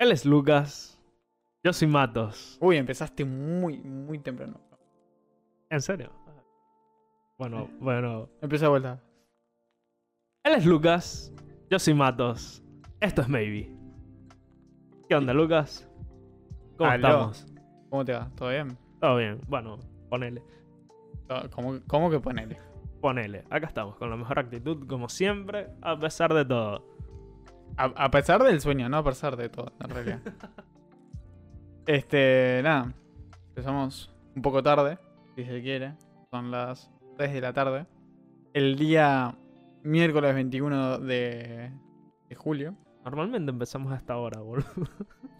Él es Lucas. Yo soy Matos. Uy, empezaste muy, muy temprano. ¿En serio? Bueno, bueno. Empieza de vuelta. Él es Lucas. Yo soy Matos. Esto es Maybe. ¿Qué onda, Lucas? ¿Cómo Aló. estamos? ¿Cómo te va? ¿Todo bien? Todo bien. Bueno, ponele. ¿Cómo, cómo que ponele? Ponele. Acá estamos, con la mejor actitud, como siempre, a pesar de todo. A, a pesar del sueño, no a pesar de todo, en realidad. este, nada. Empezamos un poco tarde, si se quiere. Son las 3 de la tarde. El día miércoles 21 de, de julio. Normalmente empezamos a esta hora, boludo.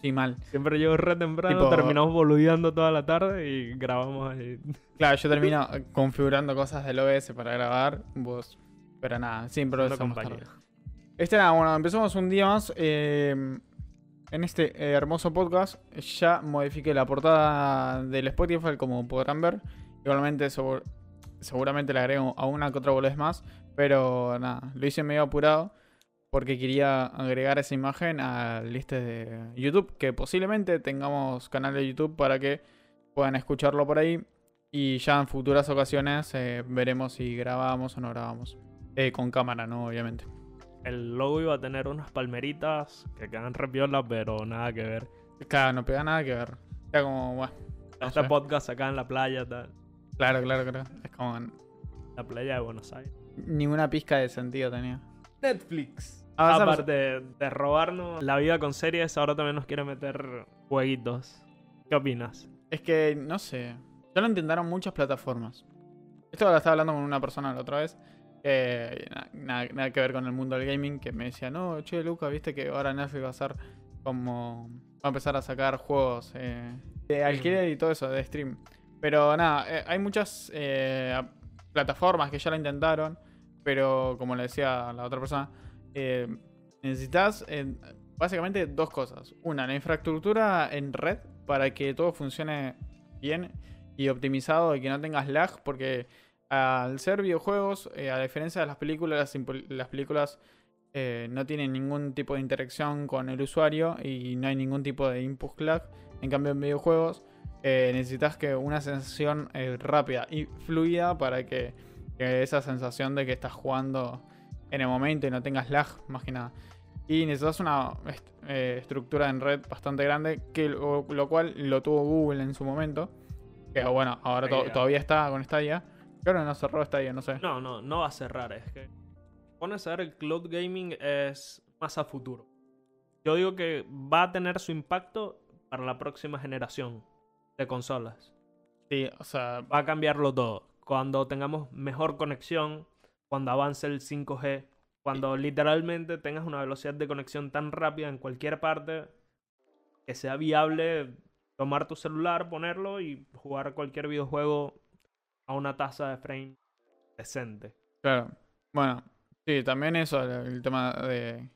Sí, mal. Siempre llego re temprano, Tipo- terminamos boludeando toda la tarde y grabamos ahí. Claro, yo termino configurando cosas del OBS para grabar. Vos. Pero nada, siempre tarde. Este nada, bueno, empezamos un día más. eh, en este hermoso podcast ya modifiqué la portada del Spotify, como podrán ver. Igualmente, seguramente le agrego a una que otra boludez más. Pero nada, lo hice medio apurado. Porque quería agregar esa imagen a listas de YouTube. Que posiblemente tengamos canal de YouTube para que puedan escucharlo por ahí. Y ya en futuras ocasiones eh, veremos si grabamos o no grabamos. Eh, con cámara, ¿no? Obviamente. El logo iba a tener unas palmeritas que quedan re piola, pero nada que ver. Claro, no pega nada que ver. Ya como, bueno. no este sé. podcast acá en la playa, tal. Claro, claro, claro. Es como. La playa de Buenos Aires. Ni una pizca de sentido tenía. Netflix. Ah. Aparte de, de robarnos la vida con series, ahora también nos quiere meter jueguitos. ¿Qué opinas? Es que, no sé. Ya lo intentaron muchas plataformas. Esto lo estaba hablando con una persona la otra vez. Na- nada, nada que ver con el mundo del gaming. Que me decía, no, che, Luca, viste que ahora Netflix va a ser como. Va a empezar a sacar juegos eh, de alquiler y todo eso, de stream. Pero nada, eh, hay muchas eh, plataformas que ya lo intentaron. Pero como le decía la otra persona, eh, necesitas eh, básicamente dos cosas. Una, la infraestructura en red para que todo funcione bien y optimizado y que no tengas lag, porque al ser videojuegos, eh, a diferencia de las películas, las, películas eh, no tienen ningún tipo de interacción con el usuario y no hay ningún tipo de input lag. En cambio, en videojuegos eh, necesitas que una sensación rápida y fluida para que, que esa sensación de que estás jugando en el momento y no tengas lag, más que nada. Y necesitas una est- estructura en red bastante grande, que lo, lo cual lo tuvo Google en su momento. Que bueno, ahora to- todavía está con Stadia. Creo que no cerró Stadia, no sé. No, no, no va a cerrar. Es que pones a ver el cloud gaming es más a futuro. Yo digo que va a tener su impacto para la próxima generación de consolas. Sí, o sea, Va a cambiarlo todo. Cuando tengamos mejor conexión, cuando avance el 5G, cuando literalmente tengas una velocidad de conexión tan rápida en cualquier parte que sea viable tomar tu celular, ponerlo y jugar cualquier videojuego a una tasa de frame decente. claro. Bueno, sí, también eso, el, tema de.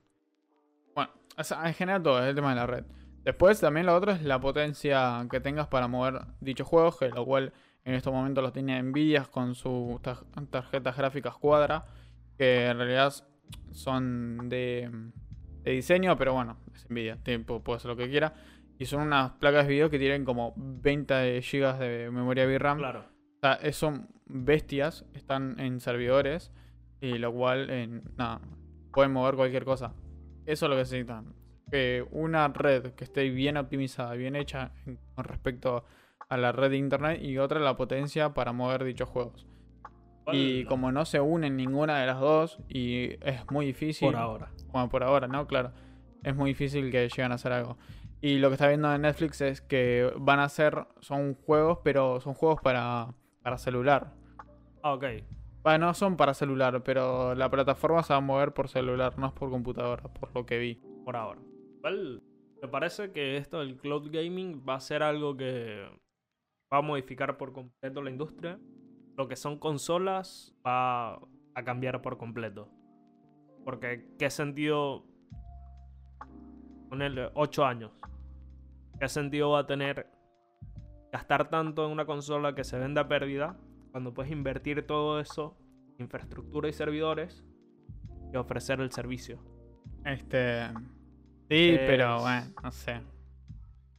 Bueno, o sea, en general todo, es el tema de la red. Después también lo otro es la potencia que tengas para mover dichos juegos, que lo cual en estos momentos lo tiene Nvidia con sus tar- tarjetas gráficas Quadra, que en realidad son de, de diseño, pero bueno, es Nvidia, tipo, puede ser lo que quiera. Y son unas placas de video que tienen como 20 GB de memoria VRAM. Claro. O sea, es- son bestias, están en servidores, y lo cual, en, nada, pueden mover cualquier cosa. Eso es lo que necesitan. Que una red que esté bien optimizada, bien hecha con respecto a la red de internet, y otra la potencia para mover dichos juegos. Y como no se unen ninguna de las dos, y es muy difícil. por ahora. Bueno, por ahora, ¿no? Claro. Es muy difícil que lleguen a hacer algo. Y lo que está viendo en Netflix es que van a hacer, son juegos, pero son juegos para, para celular. Ah, ok. Bueno, no son para celular, pero la plataforma se va a mover por celular, no es por computadora, por lo que vi. Por ahora. Igual, me parece que esto del cloud gaming va a ser algo que va a modificar por completo la industria. Lo que son consolas va a cambiar por completo. Porque, ¿qué sentido? Ponerle 8 años. ¿Qué sentido va a tener gastar tanto en una consola que se venda a pérdida cuando puedes invertir todo eso, infraestructura y servidores, y ofrecer el servicio? Este. Sí, Es- pero bueno, no sé.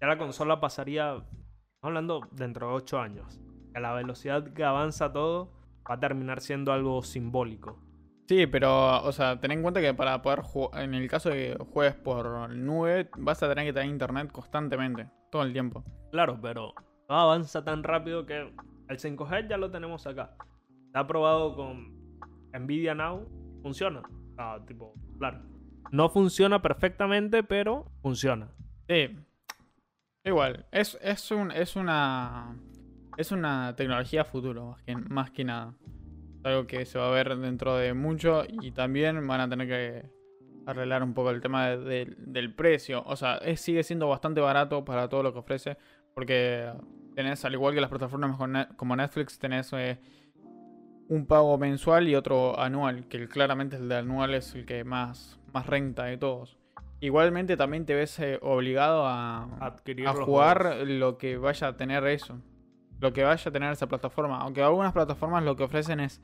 Ya la consola pasaría, estamos hablando dentro de 8 años. A la velocidad que avanza todo, va a terminar siendo algo simbólico. Sí, pero, o sea, ten en cuenta que para poder jugar, en el caso de que juegues por nube, vas a tener que tener internet constantemente, todo el tiempo. Claro, pero avanza tan rápido que el 5G ya lo tenemos acá. Está probado con Nvidia Now, funciona. Ah, tipo, claro. No funciona perfectamente, pero funciona. Sí, igual, es, es, un, es una es una tecnología futuro, más que, más que nada. Es algo que se va a ver dentro de mucho y también van a tener que arreglar un poco el tema de- de- del precio. O sea, sigue siendo bastante barato para todo lo que ofrece, porque tenés, al igual que las plataformas como Netflix, tenés eh, un pago mensual y otro anual, que claramente el de anual es el que más, más renta de todos. Igualmente también te ves eh, obligado a, Adquirir a los jugar juegos. lo que vaya a tener eso. Lo que vaya a tener esa plataforma. Aunque algunas plataformas lo que ofrecen es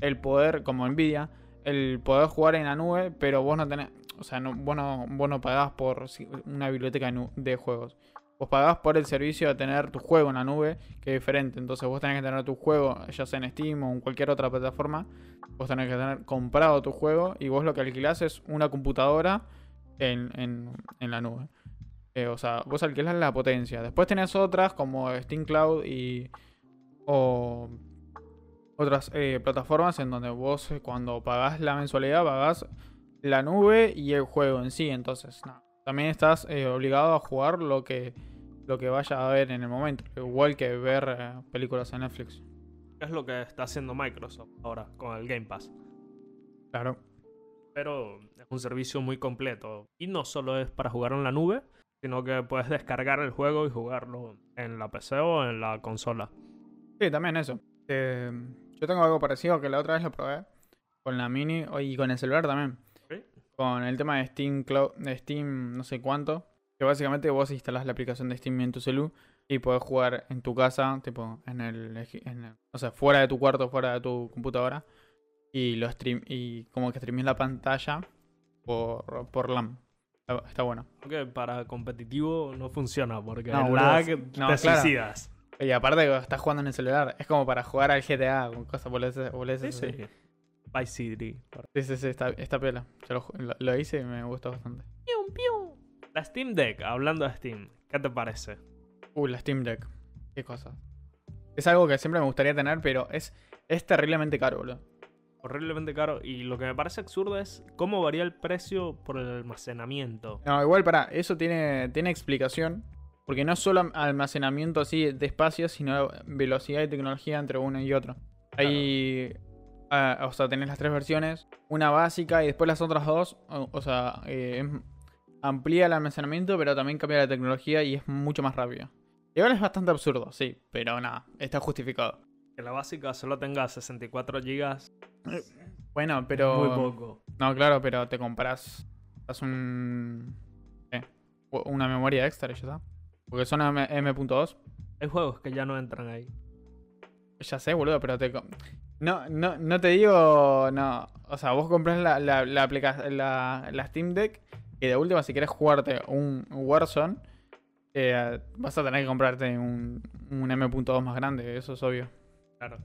el poder, como Nvidia, el poder jugar en la nube, pero vos no tenés. O sea, no, vos, no, vos no pagás por una biblioteca de juegos. Vos pagás por el servicio de tener tu juego en la nube, que es diferente. Entonces vos tenés que tener tu juego, ya sea en Steam o en cualquier otra plataforma. Vos tenés que tener comprado tu juego y vos lo que alquilás es una computadora en, en- en la nube. Eh, o sea, vos alquilás la potencia. Después tenés otras como Steam Cloud y. o otras eh, plataformas en donde vos eh, cuando pagás la mensualidad pagás la nube y el juego en sí. Entonces, nada. También estás eh, obligado a jugar lo que, lo que vaya a ver en el momento. Igual que ver eh, películas en Netflix. Es lo que está haciendo Microsoft ahora con el Game Pass. Claro. Pero es un servicio muy completo. Y no solo es para jugar en la nube, sino que puedes descargar el juego y jugarlo en la PC o en la consola. Sí, también eso. Eh, yo tengo algo parecido que la otra vez lo probé con la mini o- y con el celular también. Con el tema de Steam Cloud, de Steam no sé cuánto. Que básicamente vos instalás la aplicación de Steam en tu celu y podés jugar en tu casa, tipo en el, en el- o sea, fuera de tu cuarto, fuera de tu computadora. Y lo stream y como que streamís la pantalla por, por LAN. Está, está bueno. Aunque para competitivo no funciona porque No, el lag sí. te No, claro. suicidas. Y aparte que estás jugando en el celular, es como para jugar al GTA con cosas por Sí, sí. Vice City. Sí, sí, sí, está, está piola. Yo lo, ju- lo- lo hice y me gustó bastante. Pium, pium. La Steam Deck, hablando de Steam, ¿qué te parece? Uh, la Steam Deck. Qué cosa. Es algo que siempre me gustaría tener, pero es, es terriblemente caro, boludo. Horriblemente caro. Y lo que me parece absurdo es cómo varía el precio por el almacenamiento. No, igual para, eso tiene, tiene explicación. Porque no es solo am- almacenamiento así de espacio, sino velocidad y tecnología entre uno y otro. Hay. Ah, o sea, tenés las tres versiones. Una básica y después las otras dos. O, o sea, eh, amplía el almacenamiento, pero también cambia la tecnología y es mucho más rápido. Igual es bastante absurdo, sí, pero nada, está justificado. Que la básica solo tenga 64 GB. Bueno, pero. Muy poco. No, claro, pero te compras. Haz un. U- Una memoria extra ya está. Porque son M- M.2. Hay juegos que ya no entran ahí. Ya sé, boludo, pero te. No, no, no te digo. No. O sea, vos compras la, la, la, aplica- la, la Steam Deck. Y de última, si querés jugarte un Warzone. eh, vas a tener que comprarte un, un M.2 más grande, eso es obvio. Claro.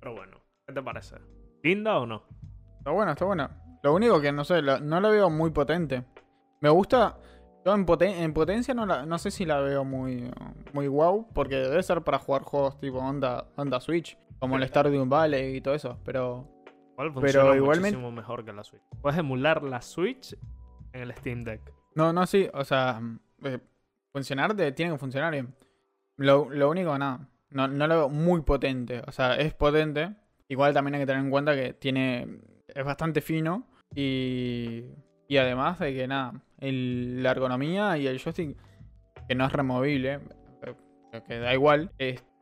Pero bueno, ¿qué te parece? ¿Linda o no? Está bueno, está bueno. Lo único que no sé, lo- no la veo muy potente. Me gusta. Yo en, poten- en potencia no, la- no sé si la veo muy, muy wow, porque debe ser para jugar juegos tipo onda, onda Switch, como el Stardew Valley y todo eso, pero Igual funciona igualmente- muchísimo mejor que la Switch. Puedes emular la Switch en el Steam Deck. no, no, sí, o sea, eh, funcionar de- tiene que funcionar bien. Lo, lo único, nada, no, no lo veo muy potente, o sea, es potente, igual también hay que tener en cuenta que tiene, es bastante fino y, y además de que nada, el- la ergonomía y el joystick, que no es removible, eh, que da igual,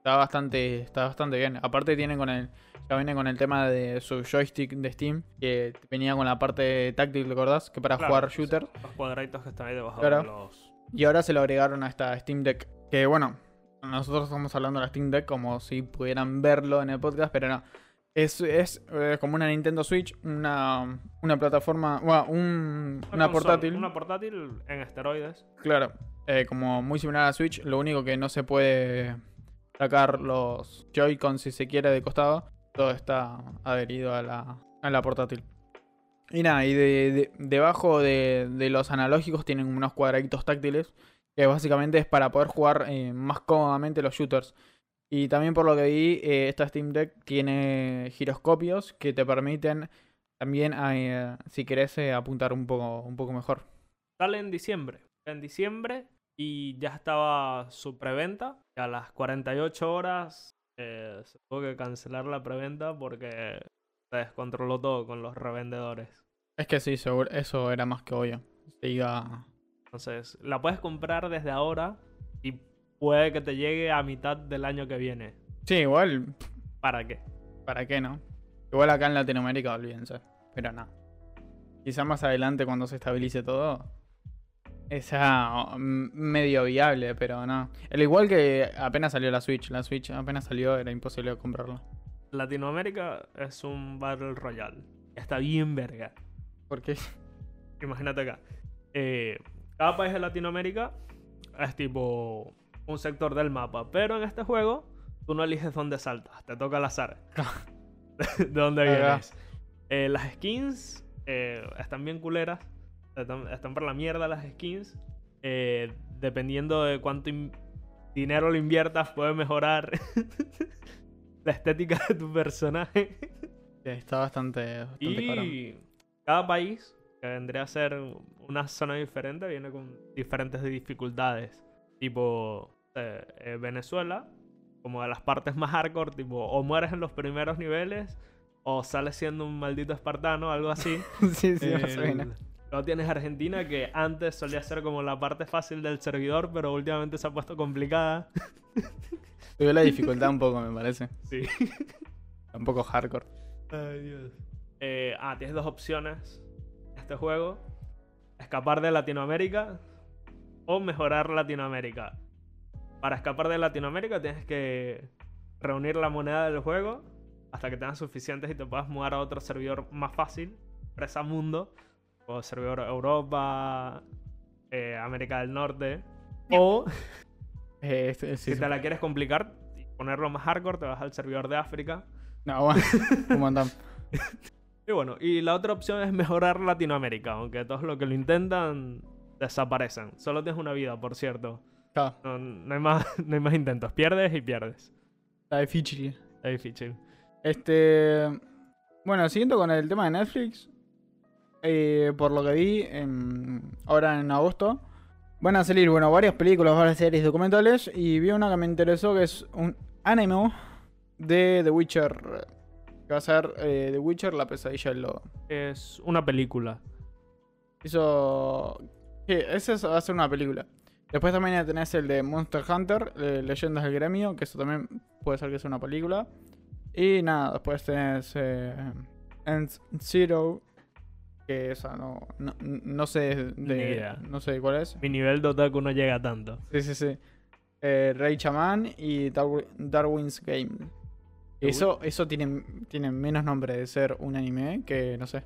está bastante, está bastante bien. Aparte tiene con el, ya viene con el tema de su joystick de Steam, que venía con la parte táctil, ¿te acordás? Que para Claro, jugar shooter. Los cuadraditos que están ahí debajo Claro. de los. Y ahora se lo agregaron a esta Steam Deck. Que bueno, nosotros estamos hablando de la Steam Deck como si pudieran verlo en el podcast, pero no. Es, es eh, como una Nintendo Switch, una, una plataforma, bueno, un- una consola- portátil. Una portátil en esteroides. Claro, eh, como muy similar a la Switch, lo único que no se puede sacar los Joy-Con si se quiere de costado, todo está adherido a la, a la portátil. Y nada, y de, de- debajo de, de los analógicos tienen unos cuadraditos táctiles, que básicamente es para poder jugar eh, más cómodamente los shooters. Y también por lo que vi, eh, esta Steam Deck tiene giroscopios que te permiten también, eh, si querés, apuntar un poco, un poco mejor. Sale en diciembre. En diciembre y ya estaba su preventa. A las 48 horas eh, se tuvo que cancelar la preventa porque se descontroló todo con los revendedores. Es que sí, seguro, eso era más que obvio. Se iba. Entonces, la puedes comprar desde ahora y puede que te llegue a mitad del año que viene. Sí, igual, ¿Para qué? ¿para qué no? Igual acá en Latinoamérica, olvídense. Pero no. Quizá más adelante, cuando se estabilice todo, es ya mm, medio viable, pero no. Al igual que apenas salió la Switch. La Switch apenas salió, era imposible comprarla. Latinoamérica es un Battle Royale. Está bien verga. Porque Imagínate acá. Eh, cada país de Latinoamérica es tipo un sector del mapa. Pero en este juego, tú no eliges dónde saltas. Te toca al azar. de dónde vienes. Eh, las skins eh, están bien culeras. Están, están por la mierda las skins. Eh, dependiendo de cuánto in- dinero le inviertas, puede mejorar la estética de tu personaje. está bastante, bastante. Y cada país, que vendría a ser una zona diferente, viene con diferentes dificultades. Tipo, eh, eh, Venezuela, como de las partes más hardcore, tipo, o mueres en los primeros niveles, o sales siendo un maldito espartano, algo así. sí, sí, más o menos. Luego tienes Argentina, que antes solía ser como la parte fácil del servidor, pero últimamente se ha puesto complicada. Subió la dificultad un poco, me parece. Sí. Un poco hardcore. Ay, Dios. Eh, ah, tienes dos opciones en este juego. Escapar de Latinoamérica o mejorar Latinoamérica. Para escapar de Latinoamérica tienes que reunir la moneda del juego hasta que tengas suficientes y te puedas mudar a otro servidor más fácil. Presa Mundo. O servidor Europa, eh, América del Norte. O Eh, este- si sí. te la quieres complicar y ponerlo más hardcore, te vas al servidor de África. No, bueno, un montón. Y bueno, y la otra opción es mejorar Latinoamérica, aunque todos los que lo intentan desaparecen. Solo tienes una vida, por cierto. Claro, No, no hay, más, no hay más intentos. Pierdes y pierdes. está difícil. Es difícil. Este. Bueno, siguiendo con el tema de Netflix. Eh, por lo que vi, en- ahora en agosto. Van a salir, bueno, varias películas, varias series documentales. Y vi una que me interesó que es un anime de The Witcher. Que va a ser eh, The Witcher, la pesadilla del lobo. Es una película. Hizo. Sí, ese es- va a ser una película. Después también tenés el de Monster Hunter, eh, Leyendas del Gremio, que eso también puede ser que sea una película. Y nada, después tenés eh, End Zero, que esa no, no, no sé de, idea. no sé cuál es. Mi nivel de otaku no llega tanto. Sí, sí, sí. Eh, Rey Chaman y Darwi- Darwin's Game. Eso, eso tiene, tiene menos nombre de ser un anime que, no sé.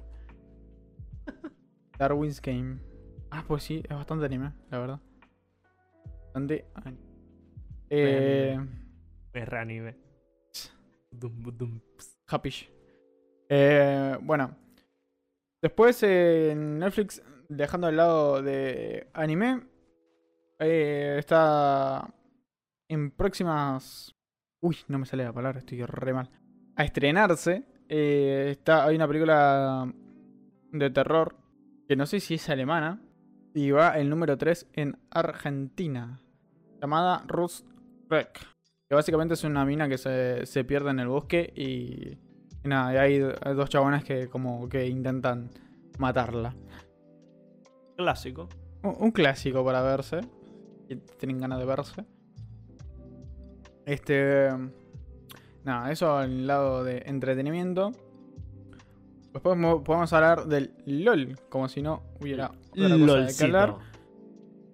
Darwin's Game. Ah, pues sí, es bastante anime, la verdad. Bastante anime. Eh, reanime. Ps. Happy. Eh, bueno. Después en Netflix, dejando al lado de anime, eh, está en próximas... Uy, no me sale la palabra, estoy re mal. A estrenarse. eh, está, hay una película de terror que no sé si es alemana. Y va el número 3 en Argentina. Llamada Rust Wreck. Que básicamente es una mina que se, se pierde en el bosque y, y nada, y hay do- dos chabones que como que intentan matarla. Clásico. Un, un clásico para verse. Si tienen ganas de verse. Este. Nada, eso al lado de entretenimiento. Después mo- podemos hablar del LOL, como si no hubiera otra cosa de Lolcito. hablar.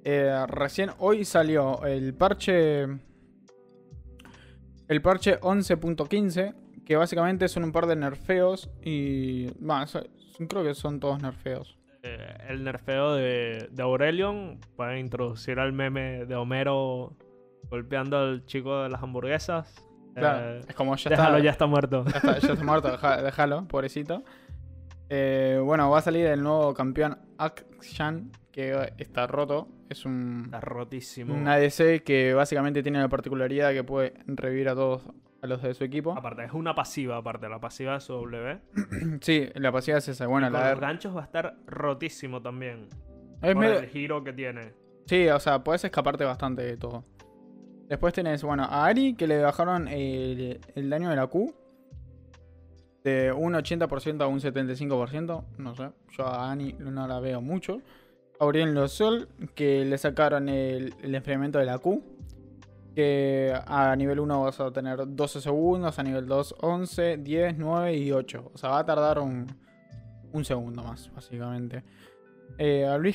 Eh, recién hoy salió el parche. El parche 11.15. que básicamente son un par de nerfeos y... Bueno, creo que son todos nerfeos. Eh, el nerfeo de, de Aurelion puede introducir al meme de Homero golpeando al chico de las hamburguesas. Claro, Eh, es como ya déjalo, está, ya está muerto. ya está, ya está muerto, deja- déjalo, pobrecito. Eh, bueno, va a salir el nuevo campeón Akshan, que está roto. Es un, Está rotísimo. un ADC que básicamente tiene la particularidad que puede revivir a todos a los de su equipo. Aparte, es una pasiva, aparte, la pasiva de su W. Sí, la pasiva es esa. Bueno, Y con la los ganchos va a estar rotísimo también. es por medio- el giro que tiene. Sí, o sea, puedes escaparte bastante de todo. Después tenés, bueno, a Ari que le bajaron el, el daño de la Q. De un 80% a un 75%. No sé, yo a Ani no la veo mucho. Aurien Losol que le sacaron el, el enfriamiento de la Q. Que a nivel 1 vas a tener 12 segundos, a nivel 2 11, 10, 9 y 8. O sea, va a tardar un, un segundo más, básicamente. Eh, a El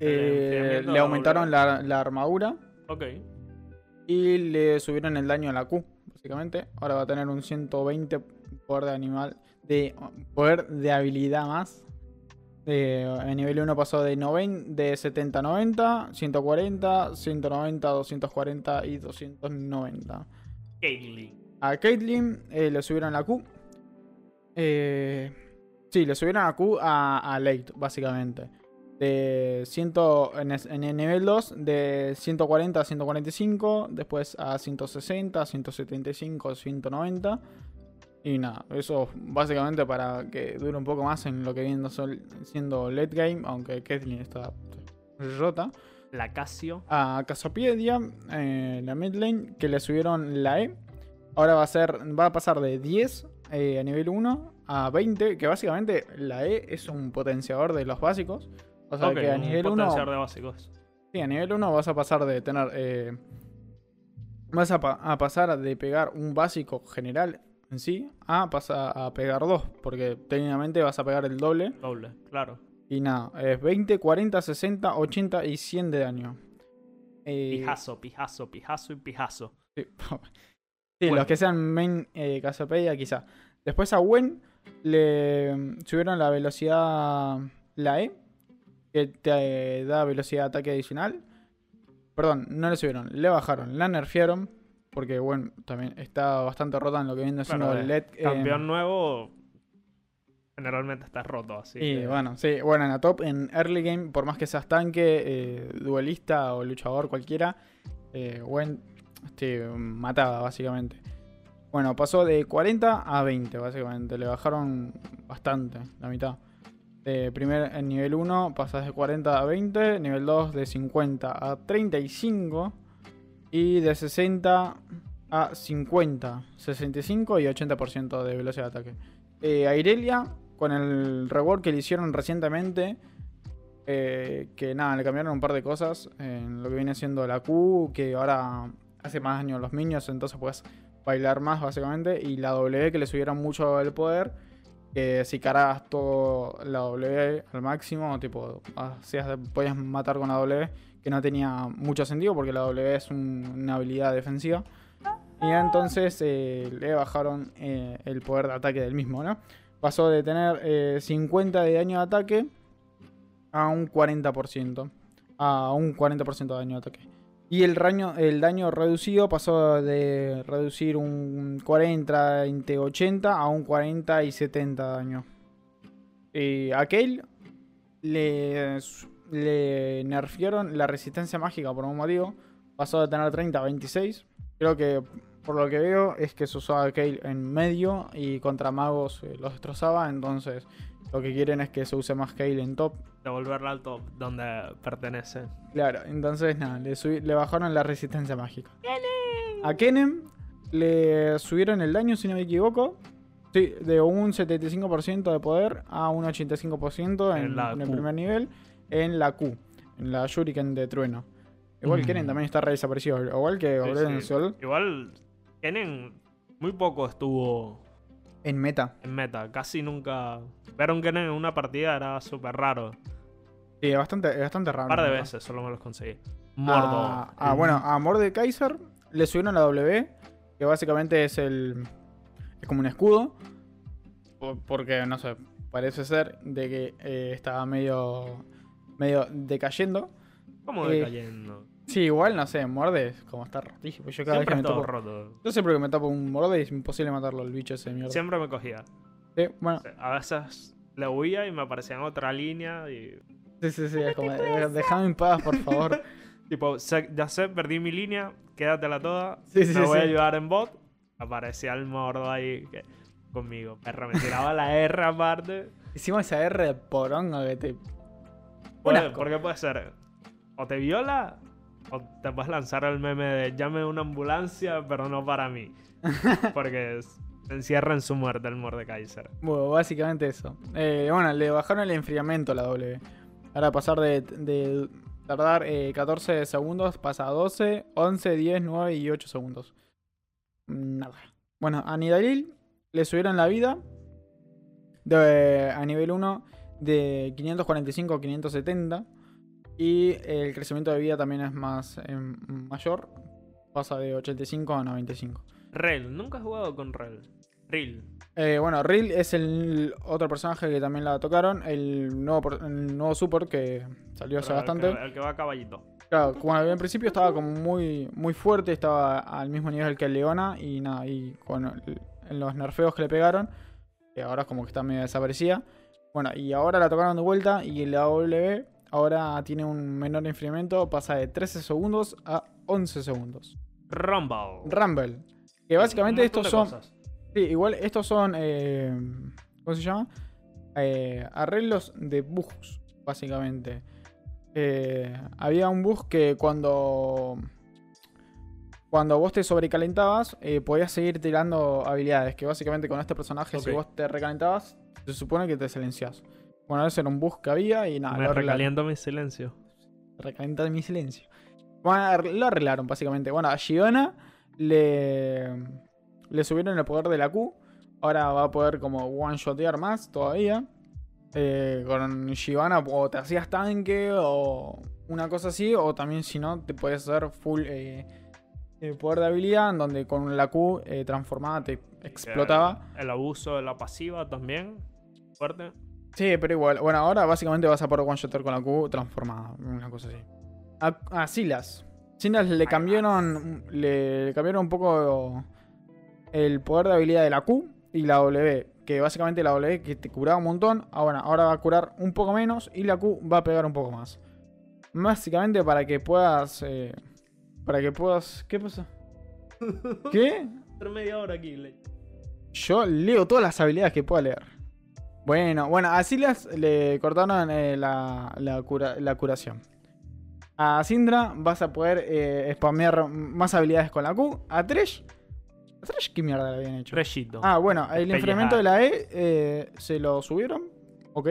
eh, le aumentaron la, la armadura Ok. y le subieron el daño a la Q, básicamente. Ahora va a tener un 120 poder de animal, de poder de habilidad más. Eh, en nivel 1 pasó de, 90, de 70 a 90, 140, 190, 240 y 290. Caitlyn. A Caitlyn eh, le subieron la Q. Eh, sí, le subieron la Q a, a Late, básicamente. De 100, en, en el nivel 2, de 140 a 145. Después a 160, 175, 190. Y nada, eso básicamente para que dure un poco más en lo que viene siendo late game. Aunque Caitlyn está rota La Casio. a Casopedia, eh, la mid lane, que le subieron la E. Ahora va a ser, va a pasar de 10 eh, a nivel 1 a 20, que básicamente la E es un potenciador de los básicos. O sea que a un nivel 1 potenciador de básicos. sí, a nivel 1 vas a pasar de tener eh, vas a, pa- a pasar de pegar un básico general en sí a pasar a pegar dos, porque técnicamente vas a pegar el doble. Doble, claro. Y nada, es 20, 40, 60, 80 y 100 de daño. Eh, Pijazo, pijazo, pijazo y pijazo. Sí, Sí, Bueno. los que sean main eh, Casopedia, quizá. Después a Gwen le mm, subieron la velocidad, la E, que te eh, da velocidad de ataque adicional. Perdón, no le subieron, le bajaron, la nerfearon, porque Gwen también está bastante rota en lo que viene siendo el LED. eh, Campeón nuevo. Generalmente está roto así. y que- bueno, sí, bueno, en la top, en early game, por más que seas tanque, eh, duelista o luchador cualquiera, eh, Gwen este, mataba básicamente. Bueno, pasó de 40 a 20 básicamente, le bajaron bastante, la mitad. De primer, en nivel 1 pasas de 40 a 20, nivel 2 de 50 a 35 y de 60 a 50, 65 y 80% de velocidad de ataque. Eh, a Irelia, con el rework que le hicieron recientemente, eh, que nada, le cambiaron un par de cosas en lo que viene siendo la Q, que ahora hace más daño a los minions, entonces puedes bailar más básicamente, y la W que le subieron mucho el poder, que si cargas todo la W al máximo, tipo, hacías, podías matar con la W, que no tenía mucho sentido porque la W es un- una habilidad defensiva. Y entonces eh, le bajaron eh, el poder de ataque del mismo, ¿no? Pasó de tener eh, 50 de daño de ataque a un 40%. A un 40% de daño de ataque. Y el, daño el daño reducido pasó de reducir un 40, 20, 80 a un 40 y 70 de daño. Eh, a Kale le, le nerfearon la resistencia mágica por un motivo. Pasó de tener 30 a 26. Creo que por lo que veo es que se usaba Kale en medio y contra magos eh, los destrozaba. Entonces lo que quieren es que se use más Kale en top. Devolverla al top donde pertenece. Claro, entonces nada, le, subi- le bajaron la resistencia mágica. A Kenem le subieron el daño, si no me equivoco. Sí, de un 75% de poder a un 85% en, En la en el primer nivel en la Q, en la Shuriken de trueno. Igual Mm. Kennen también está re desaparecido, igual que Sí, Aurelion sí. Sol Igual, Kennen muy poco estuvo en meta. en meta. Casi nunca. Ver a un Kennen en una partida era súper raro. Sí, es bastante, es bastante raro. Un par de ¿verdad? veces solo me los conseguí. Mordo. Ah, ah, bueno, a Mordekaiser le subieron la W, que básicamente es el, es como un escudo. por- Porque, no sé, parece ser de que eh, estaba medio, medio decayendo. ¿Cómo Eh, decayendo? Sí, igual, no sé, muerde es como está rotísimo. Yo cada vez Siempre que me topo... roto. Yo siempre que me tapo un morde es imposible matarlo, el bicho ese mierda. Siempre me cogía. Sí, bueno, A veces le huía y me aparecía en otra línea y... sí, sí, sí, es como, "Eh, déjame en paz, por favor. Tipo, ya sé, perdí mi línea, quédatela toda. Sí, sí, me voy a ayudar en bot. Aparecía el mordo ahí que- conmigo. Perro, me tiraba la R aparte. Hicimos esa R de poronga que te... Puede- porque puede ser o te viola o te puedes lanzar el meme de llame una ambulancia, pero no para mí. Porque es- se encierra en su muerte el Mordekaiser. Bueno, básicamente eso. Eh, bueno, le bajaron el enfriamiento a la W. Ahora pasar de, tardar eh, 14 segundos, pasa a 12, 11, 10, 9 y 8 segundos. Nada. Bueno, a Nidalil le subieron la vida a nivel 1 de 545 a 570. Y el crecimiento de vida también es más em, mayor. Pasa de 85 a 95. Rel, nunca he jugado con Rel. Ril. Eh, bueno, Ril es el otro personaje que también la tocaron. El nuevo, el nuevo support que salió hace Pero el bastante. que- El que va a caballito. Claro, como en principio estaba como muy, muy fuerte, estaba al mismo nivel que el Leona. Y nada, y con el- los nerfeos que le pegaron, que ahora como que está medio desaparecida. Bueno, y ahora la tocaron de vuelta y la W ahora tiene un menor enfriamiento, pasa de 13 segundos a 11 segundos. Rumble. Rumble. Que básicamente estos son... cosas. Sí, igual estos son. eh, ¿Cómo se llama? Eh, arreglos de bugs, básicamente. Eh, había un bug que cuando. Cuando vos te sobrecalentabas, eh, podías seguir tirando habilidades. Que básicamente con este personaje, si vos te recalentabas, se supone que te silencias. Bueno, ese era un bug que había y nada. Me recaliento mi silencio. Recalienta mi silencio. Bueno, lo arreglaron, básicamente. Bueno, a Giona le, le subieron el poder de la Q. Ahora va a poder como one-shotear más todavía. Eh, con Giovanna o te hacías tanque o una cosa así. O también si no, te puedes hacer full eh, eh, poder de habilidad. En donde con la Q eh, transformada te explotaba. El, el abuso de la pasiva también. Fuerte. Sí, pero igual. Bueno, ahora básicamente vas a poder one-shotter con la Q transformada. Una cosa así. A, a Silas. Silas le cambiaron. Le, cambiaron un poco el poder de habilidad de la Q y la W. Que básicamente la W que te curaba un montón. Ahora, ahora va a curar un poco menos. Y la Q va a pegar un poco más. Básicamente para que puedas. eh, para que puedas. ¿Qué pasa? ¿Qué? Media hora aquí. Yo leo todas las habilidades que pueda leer. Bueno, bueno, a Silas le cortaron eh, la, la cura- la curación. A Syndra vas a poder eh, spamear más habilidades con la Q. A Tresh. ¿A Tresh qué mierda le habían hecho? Treshito. Ah, bueno, el enfriamiento de la E eh, se lo subieron. Ok.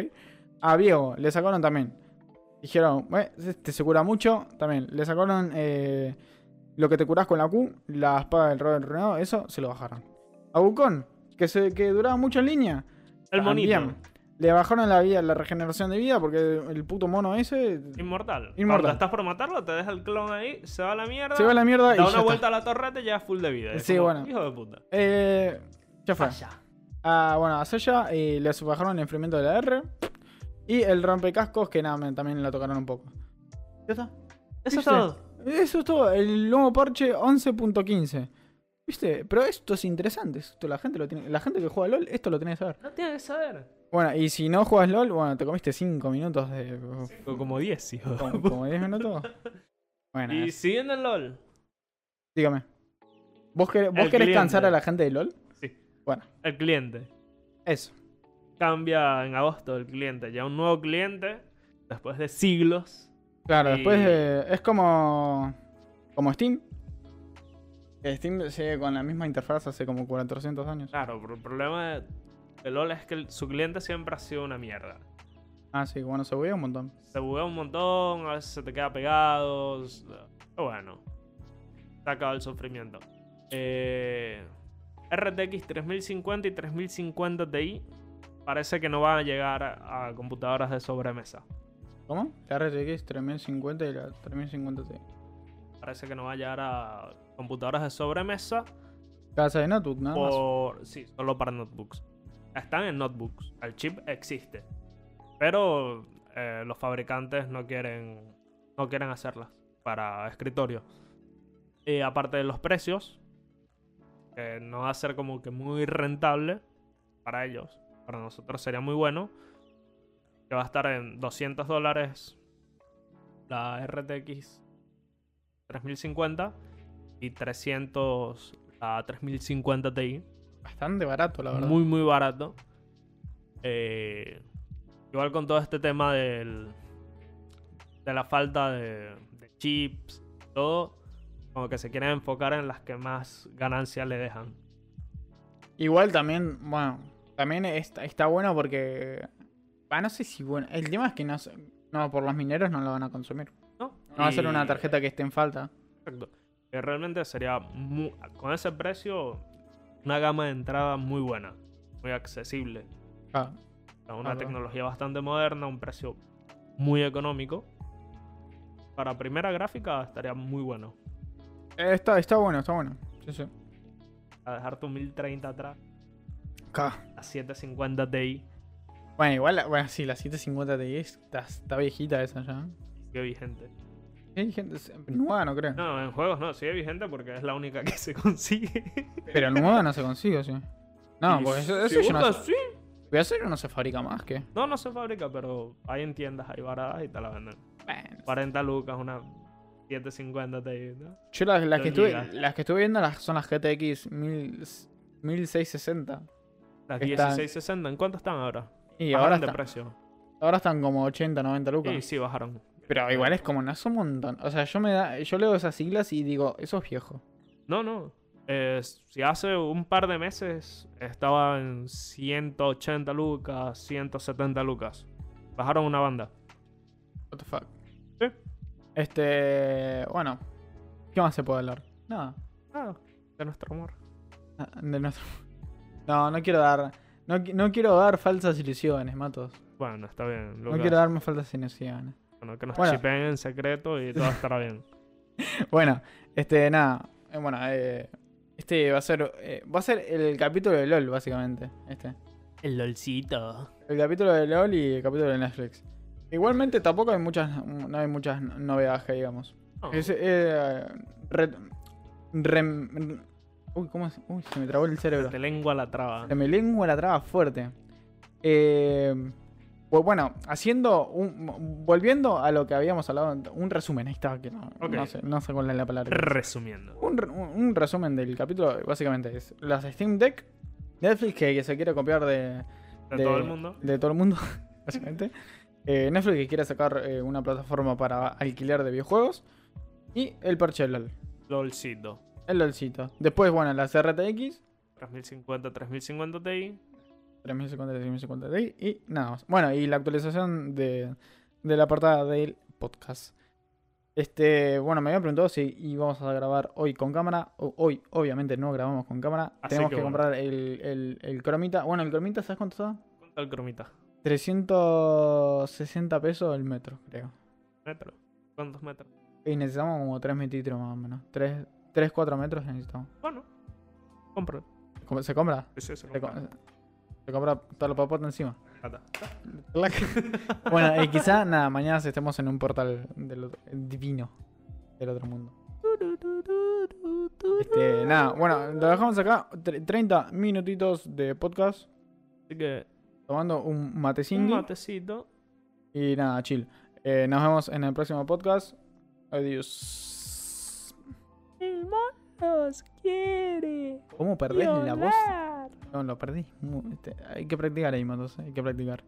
A Viego le sacaron también. Dijeron, "Eh, este se cura mucho. También le sacaron eh, lo que te curas con la Q, la espada del Robin Renado, eso se lo bajaron. A Wukong, que, se, que duraba mucho en línea. el monito. también. Le bajaron la vida, la regeneración de vida, porque el puto mono ese Inmortal. Inmortal. Cuando estás por matarlo, te deja el clon ahí, se va a la mierda. se va a la mierda y da ya una está. vuelta a la torreta y ya full de vida. Sí, como, bueno. Hijo de puta. Eh, ya fue. Falla. Ah, bueno, a Sasha eh, le bajaron el enfriamiento de la R. Y el rompecascos, que nada, también la tocaron un poco. ¿Ya está? Eso es todo. Eso es todo. El nuevo parche 11.15. ¿Viste? Pero esto es interesante. Esto la gente lo tiene. La gente que juega LOL, esto lo tiene que saber. No tienes que saber. Bueno, y si no juegas LOL, bueno, te comiste 5 minutos de. Como 10, hijo. Como, como 10 minutos. Bueno, Y es- siguiendo en LOL. dígame. ¿Vos, querés, vos querés cliente. cansar a la gente de LOL? Sí. Bueno, El cliente. eso. Cambia en agosto el cliente. Ya un nuevo cliente. Después de siglos. Claro, Y- después eh, es como. Como Steam. Steam sigue con la misma interfaz hace como 400 años. Claro, pero el problema de, LOL es que su cliente siempre ha sido una mierda. Ah, sí, bueno, se buguea un montón. Se buguea un montón, a veces se te queda pegado. Pero bueno, se acaba el sufrimiento. Eh, RTX 3050 y 3050 Ti parece que no van a llegar a computadoras de sobremesa. ¿Cómo? La RTX 3050 y la 3050 Ti. Parece que no va a llegar a computadoras de sobremesa. Casa de notebook, nada más. por... Sí, solo para notebooks. Están en notebooks. El chip existe. Pero eh, los fabricantes no quieren, no quieren hacerlas para escritorio. Y aparte de los precios, que no va a ser como que muy rentable para ellos. Para nosotros sería muy bueno. Que va a estar en 200 dólares la RTX 3050 y 300 la 3050 Ti. Bastante barato, la verdad. Muy, muy barato. Eh, igual con todo este tema del, de la falta de, de chips, todo, como que se quieren enfocar en las que más ganancias le dejan. Igual también, bueno, también está, está bueno porque. Ah, no sé si bueno. El tema es que no, no, por los mineros no lo van a consumir. ¿No? Va a ser una tarjeta que esté en falta. Exacto. Que realmente sería mu- con ese precio una gama de entrada muy buena, muy accesible. Ah, una Claro. tecnología bastante moderna, un precio muy económico. Para primera gráfica estaría muy bueno. eh, está, está bueno, está bueno. Sí, sí. A dejar tu 1030 atrás, Ca- a 750 Ti, Bueno, igual, bueno, sí, la 750 Ti está, está viejita esa ya. sigue vigente. Hay gente nueva, no creo. No, en juegos no, sigue vigente porque es la única que se consigue. Pero nueva no se consigue, sí. No, Y porque eso, si eso ya no, sí. pero eso ya no se fabrica más que. No, no se fabrica, pero hay en tiendas, hay baradas y te la venden. Bueno, 40 lucas, una 750 Ti, ¿no? yo las, las que estuve, las que estuve viendo las, son las GTX 1000 1660. Las Están- 1660, ¿en cuánto están ahora? Y Bajaron ahora, de están, precio. ahora están como 80, 90 lucas. Sí, sí, bajaron. Pero igual es como, no es un montón. O sea, yo me da, yo leo esas siglas y digo, eso es viejo. No, no. Eh, si hace un par de meses estaba en 180 lucas, 170 lucas. Bajaron una banda. What the fuck. Sí. Este, bueno, ¿qué más se puede hablar? Nada. Ah, de nuestro amor. Ah, De nuestro... No, no quiero dar, no, no quiero dar falsas ilusiones, matos. Bueno, está bien. No quiero darme falsas ilusiones. Bueno, que nos Bueno. chipeen en secreto y todo estará bien. Bueno, este, nada. eh, bueno, eh, este va a ser, eh, va a ser el capítulo de LOL, básicamente. Este. El lolcito. El capítulo de LOL y el capítulo de Netflix. Igualmente tampoco hay muchas, no hay muchas novedades digamos. Oh, Es, eh, re- rem- uy, ¿cómo es? Uy, se me trabó el cerebro. Te lengua la traba. Se me lengua la traba fuerte. Eh, pues bueno, haciendo un, volviendo a lo que habíamos hablado, un resumen, ahí está, que no, sé, no sé cuál es la palabra. Resumiendo. Un, re- un- un resumen del capítulo básicamente es las Steam Deck, Netflix que, que se quiere copiar de, De, todo el mundo. de todo el mundo, básicamente. Eh, Netflix que quiere sacar eh, una plataforma para alquiler de videojuegos. Y el parche LOL. Lolcito. El LOLcito. Después, bueno, las RTX. 3050, 3050 Ti. 3050, 3050 Ti y nada más. Bueno, y la actualización de, de la portada del podcast. Este, bueno, me había preguntado si íbamos a grabar hoy con cámara. O- hoy, obviamente, no grabamos con cámara. Así Tenemos que que, bueno. comprar el, el, el cromita. Bueno, el cromita, ¿sabes cuánto está? ¿Cuánto el cromita? 360 pesos el metro, creo. ¿Metro? ¿Cuántos metros? Y necesitamos como 3 metros más o menos. 3, 3 4 metros necesitamos. Bueno, compro. ¿Cómo- ¿Se compra? Sí, sí, se Se, compra. Se compra toda la encima. Bueno, y quizá nada, mañana estemos en un portal del otro- divino del otro mundo. Este, nada, bueno, lo dejamos acá. tre- 30 minutitos de podcast. Así que, Tomando un un matecín. matecito. Y nada, chill. Eh, nos vemos en el próximo podcast. Adiós. El monos quiere. ¿Cómo perdés la voz? Lo perdí. Este, hay que practicar ahí, matos. Hay que practicar.